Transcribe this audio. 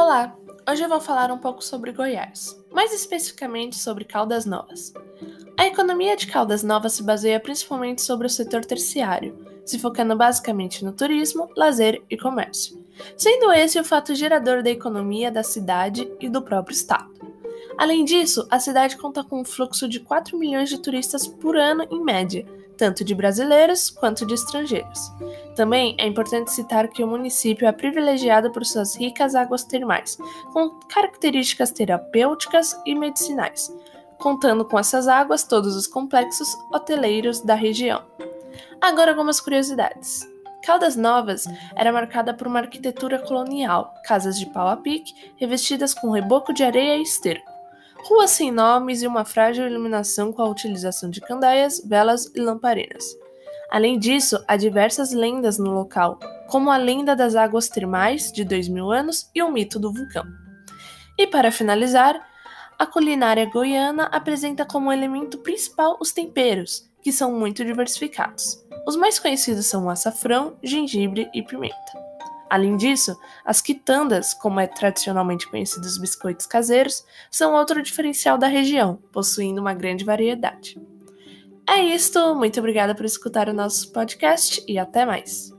Olá! Hoje eu vou falar um pouco sobre Goiás, mais especificamente sobre Caldas Novas. A economia de Caldas Novas se baseia principalmente sobre o setor terciário, se focando basicamente no turismo, lazer e comércio, sendo esse o fato gerador da economia da cidade e do próprio estado. Além disso, a cidade conta com um fluxo de 4 milhões de turistas por ano em média, tanto de brasileiros quanto de estrangeiros. Também é importante citar que o município é privilegiado por suas ricas águas termais, com características terapêuticas e medicinais, contando com essas águas todos os complexos hoteleiros da região. Agora algumas curiosidades. Caldas Novas era marcada por uma arquitetura colonial, casas de pau a pique, revestidas com reboco de areia e esterco ruas sem nomes e uma frágil iluminação com a utilização de candeias, velas e lamparinas. Além disso, há diversas lendas no local, como a lenda das águas termais, de dois mil anos, e o mito do vulcão. E para finalizar, a culinária goiana apresenta como elemento principal os temperos, que são muito diversificados. Os mais conhecidos são o açafrão, gengibre e pimenta. Além disso, as quitandas, como é tradicionalmente conhecido os biscoitos caseiros, são outro diferencial da região, possuindo uma grande variedade. É isto, muito obrigada por escutar o nosso podcast e até mais!